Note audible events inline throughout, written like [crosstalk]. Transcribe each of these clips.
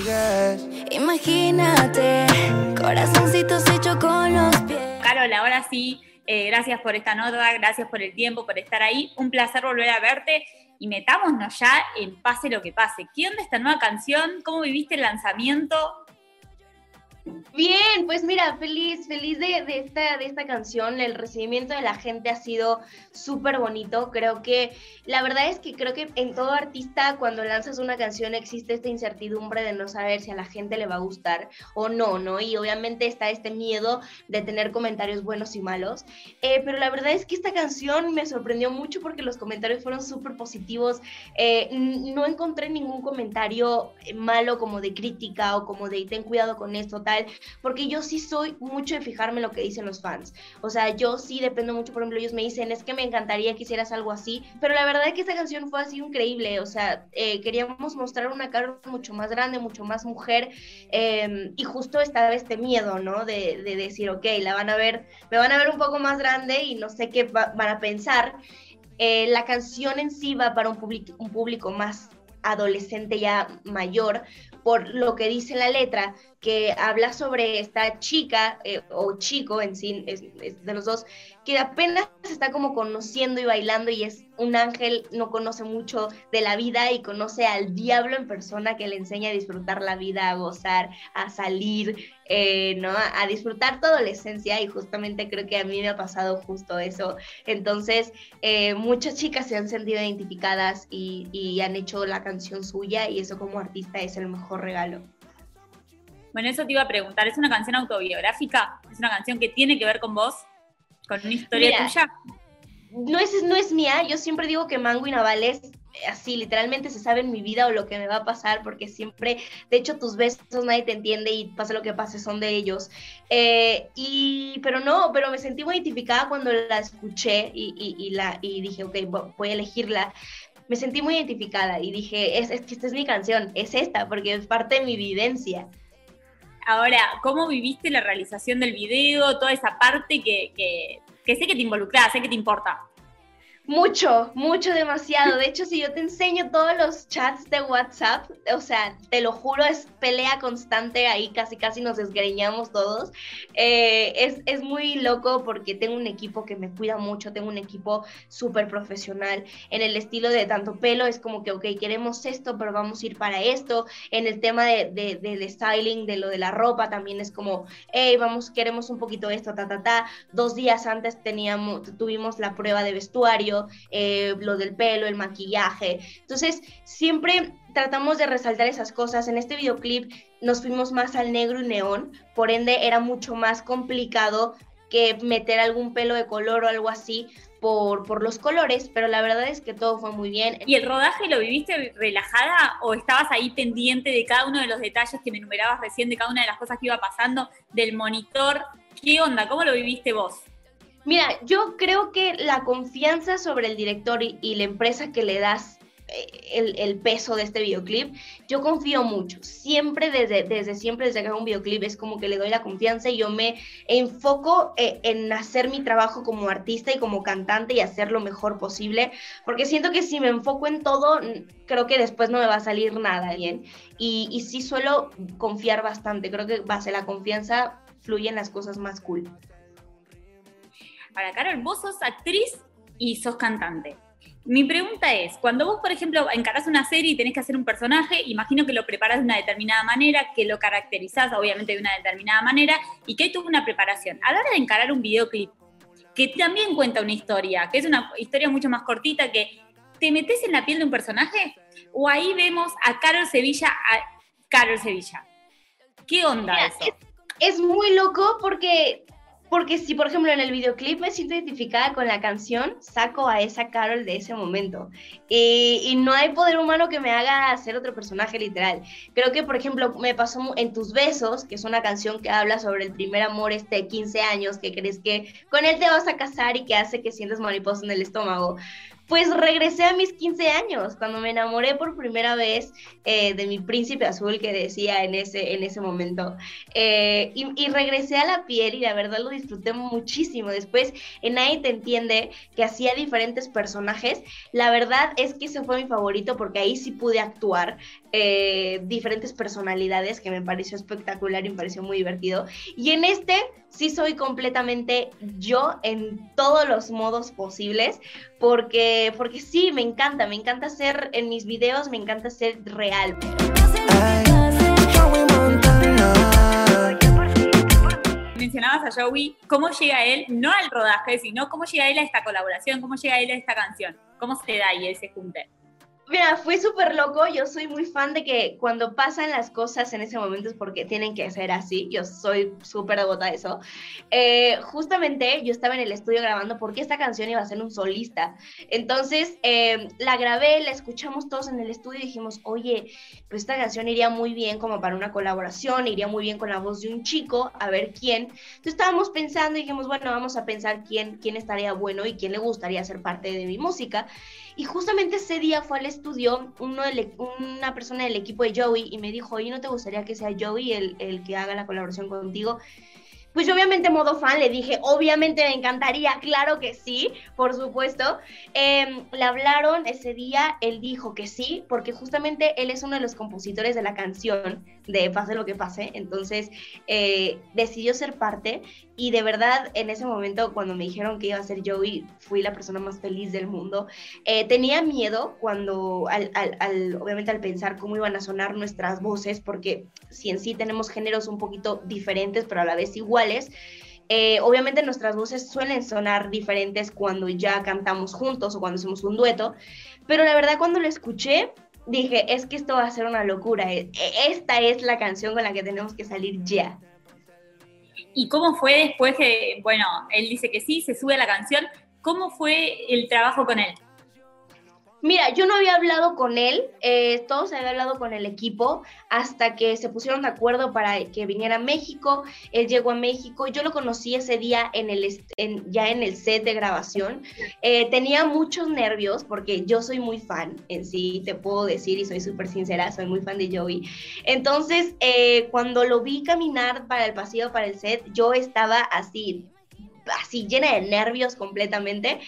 sigues. Imagínate, corazoncitos hechos con los pies. Carol, ahora sí, eh, gracias por esta nota, gracias por el tiempo, por estar ahí. Un placer volver a verte y metámonos ya en Pase lo que pase. ¿Qué onda esta nueva canción? ¿Cómo viviste el lanzamiento? Bien, pues mira, feliz, feliz de, esta, de esta canción. El recibimiento de la gente ha sido súper bonito. Creo que, la verdad es que creo que en todo artista, cuando lanzas una canción, existe esta incertidumbre de no saber si a la gente le va a gustar o no, ¿no? Y obviamente está este miedo de tener comentarios buenos y malos. Eh, pero la verdad es que esta canción me sorprendió mucho porque los comentarios fueron súper positivos. Eh, no encontré ningún comentario malo como de crítica o como de ten cuidado con esto, tal porque yo sí soy mucho de fijarme en lo que dicen los fans. O sea, yo sí dependo mucho, por ejemplo, ellos me dicen, es que me encantaría que hicieras algo así, pero la verdad es que esta canción fue así increíble, o sea, eh, queríamos mostrar una cara mucho más grande, mucho más mujer, em, y justo estaba este miedo, ¿no? De, decir, ok, la van a ver, me van a ver un poco más grande y no sé qué van a pensar. Eh, la canción en sí va para un público, un público más adolescente ya mayor, por lo que dice la letra, que habla sobre esta chica eh, o chico en sí, de los dos, que apenas está como conociendo y bailando y es un ángel, no conoce mucho de la vida y conoce al diablo en persona que le enseña a disfrutar la vida, a gozar, a salir, eh, ¿no? A, disfrutar tu adolescencia y justamente creo que a mí me ha pasado justo eso. Entonces, eh, muchas chicas se han sentido identificadas y han hecho la canción suya y eso como artista es el mejor regalo. Bueno, eso te iba a preguntar, ¿es una canción autobiográfica? ¿Es una canción que tiene que ver con vos? ¿Con una historia tuya? No es, no es mía, yo siempre digo que Mango y Navales así literalmente se sabe en mi vida o lo que me va a pasar porque siempre, de hecho tus besos nadie te entiende y pase lo que pase son de ellos. Eh, y, pero no, pero me sentí muy identificada cuando la escuché y, y, la, y dije, ok, voy a elegirla. Me sentí muy identificada y dije, es, es que esta es mi canción, es esta, porque es parte de mi vivencia. Ahora, ¿cómo viviste la realización del video, toda esa parte que, que, que sé que te involucras, sé que te importa? Mucho, mucho, demasiado. De hecho, si yo te enseño todos los chats de WhatsApp, o sea, te lo juro, es pelea constante, ahí casi casi nos desgreñamos todos. Eh, es, es, muy loco porque tengo un equipo que me cuida mucho, tengo un equipo súper profesional. En el estilo de tanto pelo, es como que, ok, queremos esto, pero vamos a ir para esto. En el tema de, de, del styling, de lo de la ropa, también es como, hey, vamos, queremos un poquito esto, ta, ta, ta. Dos días antes teníamos, tuvimos la prueba de vestuario eh, lo del pelo, el maquillaje. Entonces, siempre tratamos de resaltar esas cosas. En este videoclip nos fuimos más al negro y neón, por ende era mucho más complicado que meter algún pelo de color o algo así por, por, los colores, pero la verdad es que todo fue muy bien. ¿Y el rodaje lo viviste relajada o estabas ahí pendiente de cada uno de los detalles que me enumerabas recién, de cada una de las cosas que iba pasando, del monitor? ¿Qué onda? ¿Cómo lo viviste vos? Mira, yo creo que la confianza sobre el director y, la empresa que le das eh, el, peso de este videoclip, yo confío mucho. Siempre, desde, desde siempre, desde que hago un videoclip, es como que le doy la confianza y yo me enfoco eh, en hacer mi trabajo como artista y como cantante y hacer lo mejor posible, porque siento que si me enfoco en todo, creo que después no me va a salir nada bien. Y, y sí suelo confiar bastante, creo que base la confianza fluyen las cosas más cool. Para Carol, vos sos actriz y sos cantante. Mi pregunta es, cuando vos, por ejemplo, encarás una serie y tenés que hacer un personaje, imagino que lo preparás de una determinada manera, que lo caracterizás obviamente de una determinada manera y que hay toda una preparación. A la hora de encarar un videoclip, que también cuenta una historia, que es una historia mucho más cortita, que te metes en la piel de un personaje, o ahí vemos a Carol Sevilla, a Carol Sevilla. ¿Qué onda eso? es muy loco porque porque si, por ejemplo, en el videoclip me siento identificada con la canción, saco a esa Carol de ese momento. Y, no hay poder humano que me haga ser otro personaje literal. Creo que, por ejemplo, me pasó en Tus Besos, que es una canción que habla sobre el primer amor este de 15 años, que crees que con él te vas a casar y que hace que sientas mariposa en el estómago pues regresé a mis 15 años, cuando me enamoré por primera vez eh, de mi príncipe azul que decía en ese, en ese momento. Eh, y, regresé a la piel y la verdad lo disfruté muchísimo. Después en te entiende que hacía diferentes personajes. La verdad es que ese fue mi favorito porque ahí sí pude actuar. Eh, diferentes personalidades que me pareció espectacular y me pareció muy divertido. Y en este sí soy completamente yo en todos los modos posibles, porque, porque sí, me encanta, me encanta ser en mis videos, me encanta ser real. mencionabas a Joey, ¿cómo llega él, no al rodaje, sino cómo llega él a esta colaboración, cómo llega él a esta canción? ¿Cómo se da ahí ese junte? Mira, fue súper loco. Yo soy muy fan de que cuando pasan las cosas en ese momento es porque tienen que ser así. Yo soy súper devota de eso. Eh, justamente yo estaba en el estudio grabando porque esta canción iba a ser un solista. Entonces eh, la grabé, la escuchamos todos en el estudio y dijimos, oye, pues esta canción iría muy bien como para una colaboración, iría muy bien con la voz de un chico, a ver quién. Entonces estábamos pensando y dijimos, bueno, vamos a pensar quién, quién estaría bueno y quién le gustaría ser parte de mi música. Y justamente ese día fue al estudio uno una persona del equipo de Joey y me dijo, ¿y no te gustaría que sea Joey el, el que haga la colaboración contigo? Pues obviamente modo fan le dije, obviamente me encantaría, claro que sí, por supuesto. Em, le hablaron ese día, él dijo que sí, porque justamente él es uno de los compositores de la canción de Pase lo que pase, entonces eh, decidió ser parte y de verdad en ese momento cuando me dijeron que iba a ser Joey, fui la persona más feliz del mundo. Eh, tenía miedo cuando, al, obviamente al pensar cómo iban a sonar nuestras voces, porque si en sí tenemos géneros un poquito diferentes, pero a la vez igual, eh, obviamente nuestras voces suelen sonar diferentes cuando ya cantamos juntos o cuando hacemos un dueto, pero la verdad cuando lo escuché dije, es que esto va a ser una locura, e, e, esta es la canción con la que tenemos que salir ya. ¿Y cómo fue después que, bueno, él dice que sí, se sube a la canción, ¿cómo fue el trabajo con él? Mira, yo no había hablado con él, eh, todos había hablado con el equipo hasta que se pusieron de acuerdo para que viniera a México. Él llegó a México, yo lo conocí ese día en el, ya en el set de grabación. Eh, tenía muchos nervios porque yo soy muy fan, en sí te puedo decir y soy súper sincera, soy muy fan de Joey. Entonces, eh, cuando lo vi caminar para el pasillo, para el set, yo estaba así así llena de nervios completamente,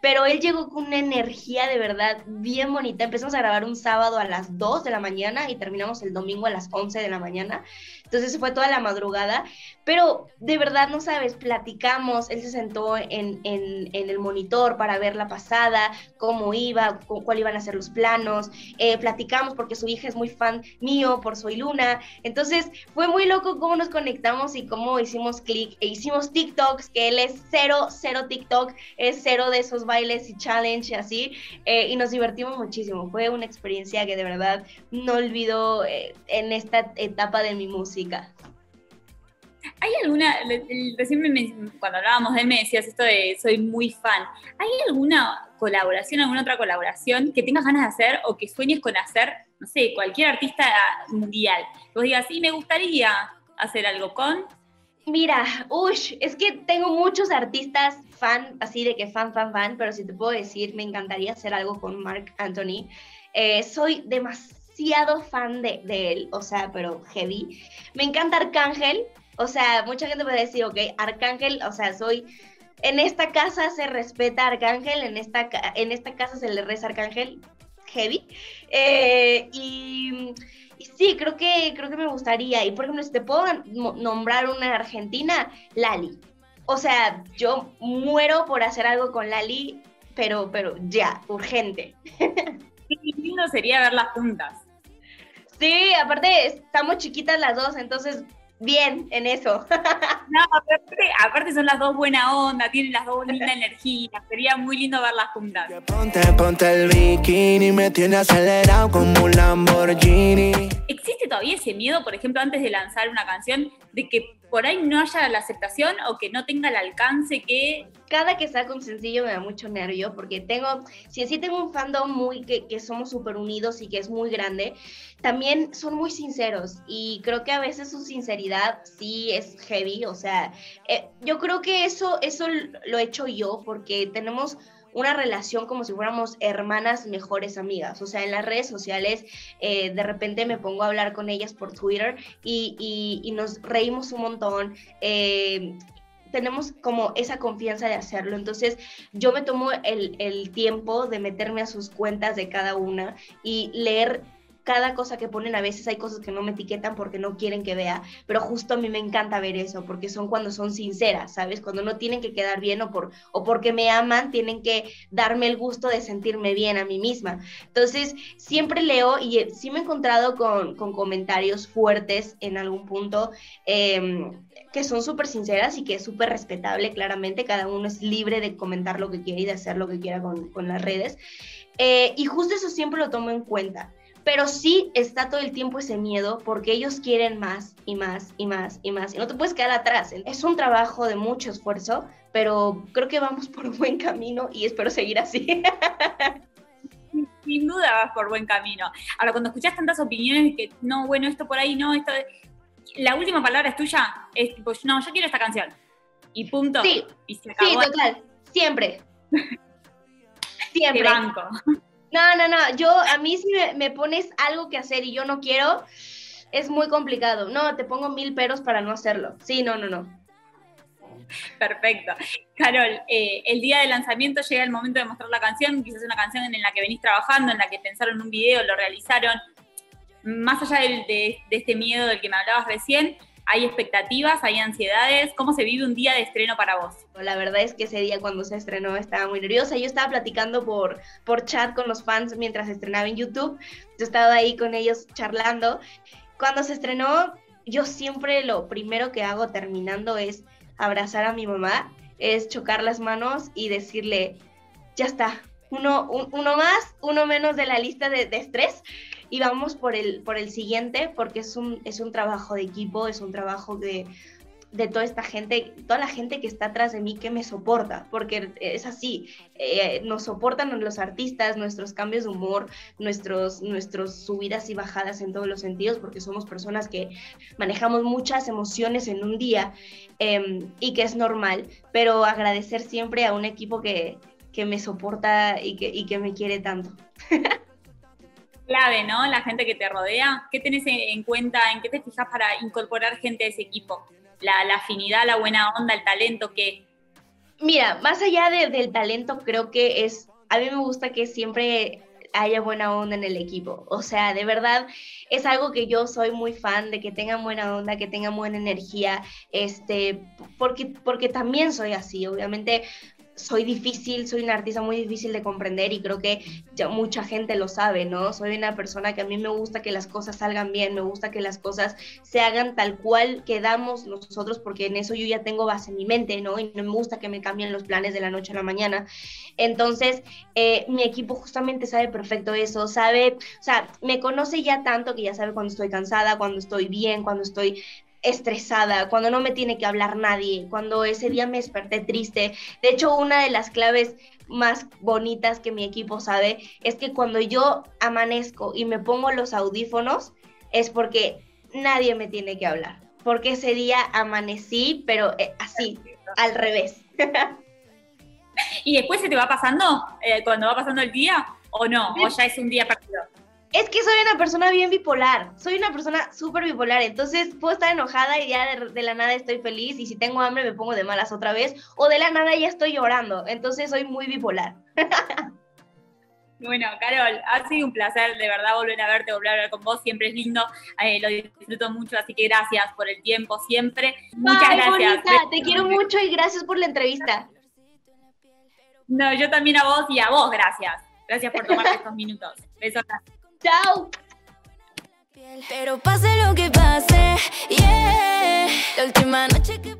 pero él llegó con una energía de verdad bien bonita. Empezamos a grabar un sábado a las 2 de la mañana y terminamos el domingo a las 11 de la mañana. Entonces fue toda la madrugada, pero de verdad no sabes, platicamos, él se sentó en, en, el monitor para ver la pasada, cómo iba, cuál iban a ser los planos, eh, platicamos porque su hija es muy fan mío por Soy Luna, entonces fue muy loco cómo nos conectamos y cómo hicimos clic e hicimos TikToks, que él es cero, cero TikTok, es cero de esos bailes y challenge y así, eh, y nos divertimos muchísimo, fue una experiencia que de verdad no olvido eh, en esta etapa de mi música. ¿Hay alguna, recién cuando hablábamos de él me decías esto de soy muy fan, ¿hay alguna colaboración, alguna otra colaboración que tengas ganas de hacer o que sueñes con hacer, no sé, cualquier artista mundial? Que vos digas, sí, me gustaría hacer algo con... Mira, uy, es que tengo muchos artistas fan, así de que fan, fan, fan, pero si te puedo decir, me encantaría hacer algo con Mark Anthony. Eh, soy demasiado fan de, él, o sea, pero heavy. Me encanta Arcángel, o sea, mucha gente puede decir, ok, Arcángel, o sea, soy... En esta casa se respeta Arcángel, en esta, en esta casa se le reza Arcángel, heavy. Eh, y, sí, creo que, creo que me gustaría. Y por ejemplo, si te puedo nombrar una argentina, Lali. O sea, yo muero por hacer algo con Lali, pero, pero ya, urgente. [laughs] Qué lindo sería verlas juntas. Sí, aparte estamos chiquitas las dos, entonces bien en eso. [laughs] No, aparte, son las dos buena onda, tienen las dos linda energía, sería muy lindo verlas juntas. Ponte, ponte el bikini, me tiene acelerado como un Lamborghini. ¿Existe todavía ese miedo, por ejemplo, antes de lanzar una canción, de que por ahí no haya la aceptación o que no tenga el alcance que... Cada que saco un sencillo me da mucho nervio porque tengo, si así tengo un fandom muy que, que somos súper unidos y que es muy grande, también son muy sinceros y creo que a veces su sinceridad sí es heavy, o sea, eh, yo creo que eso, eso lo he hecho yo porque tenemos una relación como si fuéramos hermanas mejores amigas. O sea, en las redes sociales eh, de repente me pongo a hablar con ellas por Twitter y, nos reímos un montón. Eh, tenemos como esa confianza de hacerlo. Entonces yo me tomo el, el tiempo de meterme a sus cuentas de cada una y leer cada cosa que ponen, a veces hay cosas que no me etiquetan porque no quieren que vea, pero justo a mí me encanta ver eso, porque son cuando son sinceras, ¿sabes? Cuando no tienen que quedar bien o, por, o porque me aman, tienen que darme el gusto de sentirme bien a mí misma. Entonces, siempre leo y eh, sí me he encontrado con, con comentarios fuertes en algún punto. Eh, que son súper sinceras y que es súper respetable, claramente, cada uno es libre de comentar lo que quiere y de hacer lo que quiera con, con las redes. Eh, y justo eso siempre lo tomo en cuenta. Pero sí está todo el tiempo ese miedo porque ellos quieren más y más y más y más. Y no te puedes quedar atrás. Es un trabajo de mucho esfuerzo, pero creo que vamos por un buen camino y espero seguir así. [laughs] Sin duda vas por buen camino. Ahora, cuando escuchas tantas opiniones que no, bueno, esto por ahí no, esto la última palabra es tuya, es tipo, no, yo quiero esta canción. Y punto. Sí, sí, total. Siempre. [laughs] Siempre. banco. No, no, no. Yo, a mí si me, pones algo que hacer y yo no quiero, es muy complicado. No, te pongo mil peros para no hacerlo. Sí, no, no, no. Perfecto. Carol, eh, el día del lanzamiento llega el momento de mostrar la canción, quizás una canción en la que venís trabajando, en la que pensaron un video, lo realizaron más allá de, este miedo del que me hablabas recién, ¿Hay expectativas? ¿Hay ansiedades? ¿Cómo se vive un día de estreno para vos? La verdad es que ese día cuando se estrenó estaba muy nerviosa. Yo estaba platicando por, por chat con los fans mientras estrenaba en YouTube. Yo estaba ahí con ellos charlando. Cuando se estrenó, yo siempre lo primero que hago terminando es abrazar a mi mamá, es chocar las manos y decirle, ya está, uno, uno más, uno menos de la lista de, de estrés y vamos por el, por el siguiente porque es un, es un trabajo de equipo, es un trabajo de, de toda esta gente, toda la gente que está atrás de mí que me soporta, porque es así, eh, nos soportan los artistas, nuestros cambios de humor, nuestros, nuestros subidas y bajadas en todos los sentidos, porque somos personas que manejamos muchas emociones en un día em, y que es normal, pero agradecer siempre a un equipo que, que me soporta y que, y que me quiere tanto. [laughs] clave, ¿no? La gente que te rodea. ¿Qué tenés en cuenta? ¿En qué te fijas para incorporar gente a ese equipo? La, afinidad, la buena onda, el talento, ¿qué? Mira, más allá del talento, creo que es, a mí me gusta que siempre haya buena onda en el equipo. O sea, de verdad es algo que yo soy muy fan de que tengan buena onda, que tengan buena energía, este, porque, porque también soy así. Obviamente soy difícil, soy una artista muy difícil de comprender y creo que ya mucha gente lo sabe, ¿no? Soy una persona que a mí me gusta que las cosas salgan bien, me gusta que las cosas se hagan tal cual quedamos nosotros, porque en eso yo ya tengo base en mi mente, ¿no? Y no me gusta que me cambien los planes de la noche a la mañana. Entonces, eh, mi equipo justamente sabe perfecto eso, sabe, o sea, me conoce ya tanto que ya sabe cuando estoy cansada, cuando estoy bien, cuando estoy estresada, cuando no me tiene que hablar nadie, cuando ese día me desperté triste. De hecho, una de las claves más bonitas que mi equipo sabe es que cuando yo amanezco y me pongo los audífonos es porque nadie me tiene que hablar, porque ese día amanecí, pero eh, así, al revés. [laughs] ¿Y después se te va pasando eh, cuando va pasando el día o no? ¿O ya es un día perdido? Es que soy una persona bien bipolar, soy una persona súper bipolar, entonces puedo estar enojada y ya de, la nada estoy feliz y si tengo hambre me pongo de malas otra vez o de la nada ya estoy llorando, entonces soy muy bipolar. [laughs] Bueno, Carol, ha sido un placer de verdad volver a verte, volver a hablar con vos, siempre es lindo, eh, lo disfruto mucho, así que gracias por el tiempo siempre. Muchas gracias. te quiero mucho y gracias por la entrevista. No, yo también a vos y a vos, gracias. Gracias por tomar [laughs] estos minutos. Besos. Chao. Pero pase lo que pase, yeah. La última noche que